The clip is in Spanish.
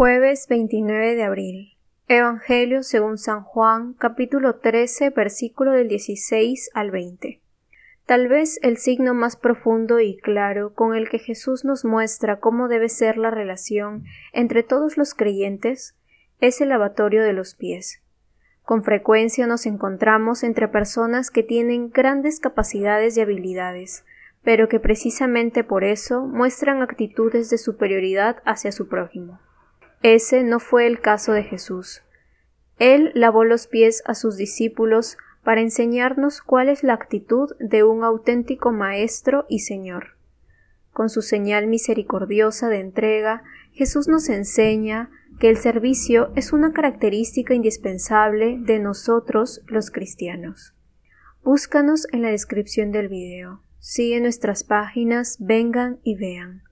Jueves 29 de abril. Evangelio según San Juan, capítulo 13, versículo del 16 al 20. Tal vez el signo más profundo y claro con el que Jesús nos muestra cómo debe ser la relación entre todos los creyentes es el lavatorio de los pies. Con frecuencia nos encontramos entre personas que tienen grandes capacidades y habilidades, pero que precisamente por eso muestran actitudes de superioridad hacia su prójimo. Ese no fue el caso de Jesús. Él lavó los pies a sus discípulos para enseñarnos cuál es la actitud de un auténtico Maestro y Señor. Con su señal misericordiosa de entrega, Jesús nos enseña que el servicio es una característica indispensable de nosotros los cristianos. Búscanos en la descripción del video. Sigue nuestras páginas, vengan y vean.